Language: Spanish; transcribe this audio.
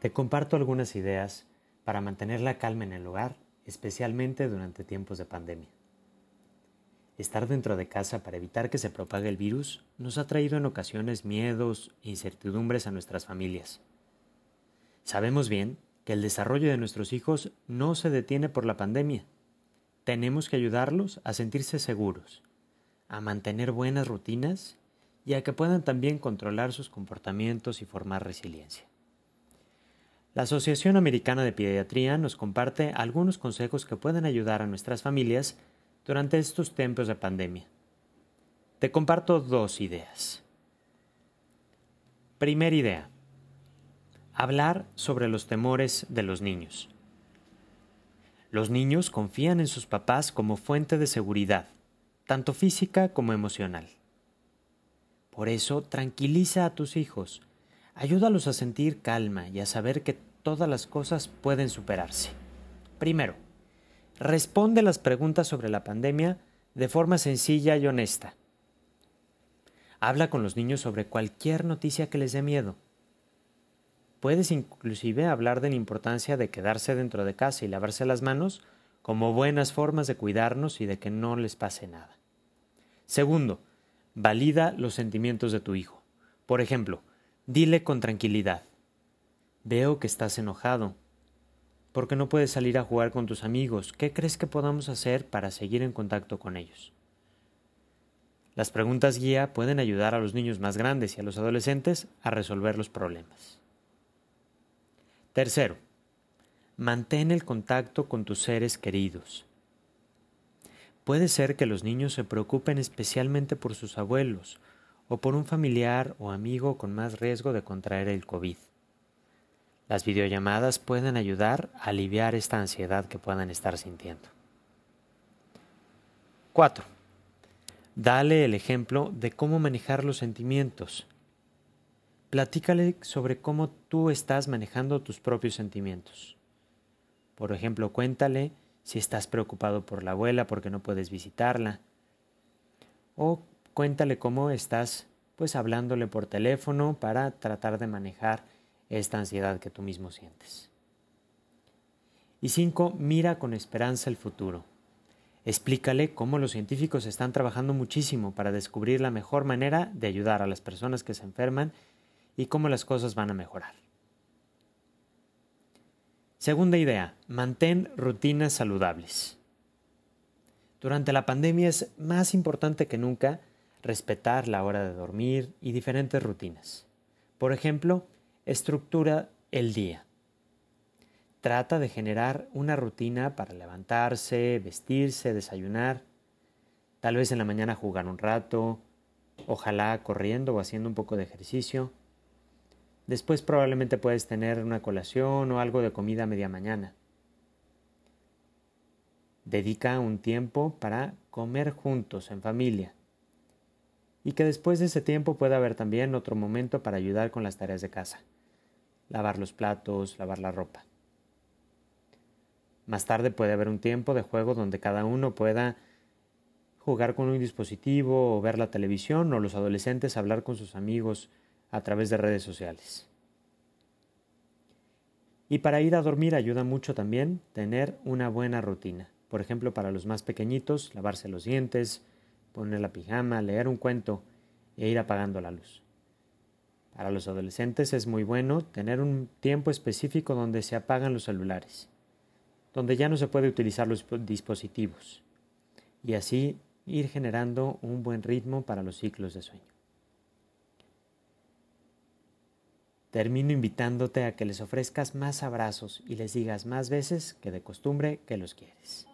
te comparto algunas ideas para mantener la calma en el hogar, especialmente durante tiempos de pandemia. Estar dentro de casa para evitar que se propague el virus nos ha traído en ocasiones miedos e incertidumbres a nuestras familias. Sabemos bien que el desarrollo de nuestros hijos no se detiene por la pandemia. Tenemos que ayudarlos a sentirse seguros, a mantener buenas rutinas y a que puedan también controlar sus comportamientos y formar resiliencia. La Asociación Americana de Pediatría nos comparte algunos consejos que pueden ayudar a nuestras familias durante estos tiempos de pandemia. Te comparto dos ideas. Primera idea. Hablar sobre los temores de los niños. Los niños confían en sus papás como fuente de seguridad, tanto física como emocional. Por eso, tranquiliza a tus hijos, ayúdalos a sentir calma y a saber que todas las cosas pueden superarse. Primero, responde las preguntas sobre la pandemia de forma sencilla y honesta. Habla con los niños sobre cualquier noticia que les dé miedo. Puedes inclusive hablar de la importancia de quedarse dentro de casa y lavarse las manos como buenas formas de cuidarnos y de que no les pase nada. Segundo, valida los sentimientos de tu hijo. Por ejemplo, dile con tranquilidad, Veo que estás enojado. ¿Por qué no puedes salir a jugar con tus amigos? ¿Qué crees que podamos hacer para seguir en contacto con ellos? Las preguntas guía pueden ayudar a los niños más grandes y a los adolescentes a resolver los problemas. Tercero, mantén el contacto con tus seres queridos. Puede ser que los niños se preocupen especialmente por sus abuelos o por un familiar o amigo con más riesgo de contraer el COVID. Las videollamadas pueden ayudar a aliviar esta ansiedad que puedan estar sintiendo. 4. Dale el ejemplo de cómo manejar los sentimientos. Platícale sobre cómo tú estás manejando tus propios sentimientos. Por ejemplo, cuéntale si estás preocupado por la abuela porque no puedes visitarla. O cuéntale cómo estás pues hablándole por teléfono para tratar de manejar esta ansiedad que tú mismo sientes. Y cinco, mira con esperanza el futuro. Explícale cómo los científicos están trabajando muchísimo para descubrir la mejor manera de ayudar a las personas que se enferman y cómo las cosas van a mejorar. Segunda idea, mantén rutinas saludables. Durante la pandemia es más importante que nunca respetar la hora de dormir y diferentes rutinas. Por ejemplo, Estructura el día. Trata de generar una rutina para levantarse, vestirse, desayunar, tal vez en la mañana jugar un rato, ojalá corriendo o haciendo un poco de ejercicio. Después probablemente puedes tener una colación o algo de comida a media mañana. Dedica un tiempo para comer juntos en familia. Y que después de ese tiempo pueda haber también otro momento para ayudar con las tareas de casa lavar los platos, lavar la ropa. Más tarde puede haber un tiempo de juego donde cada uno pueda jugar con un dispositivo o ver la televisión o los adolescentes hablar con sus amigos a través de redes sociales. Y para ir a dormir ayuda mucho también tener una buena rutina. Por ejemplo, para los más pequeñitos, lavarse los dientes, poner la pijama, leer un cuento e ir apagando la luz. Para los adolescentes es muy bueno tener un tiempo específico donde se apagan los celulares, donde ya no se puede utilizar los dispositivos y así ir generando un buen ritmo para los ciclos de sueño. Termino invitándote a que les ofrezcas más abrazos y les digas más veces que de costumbre que los quieres.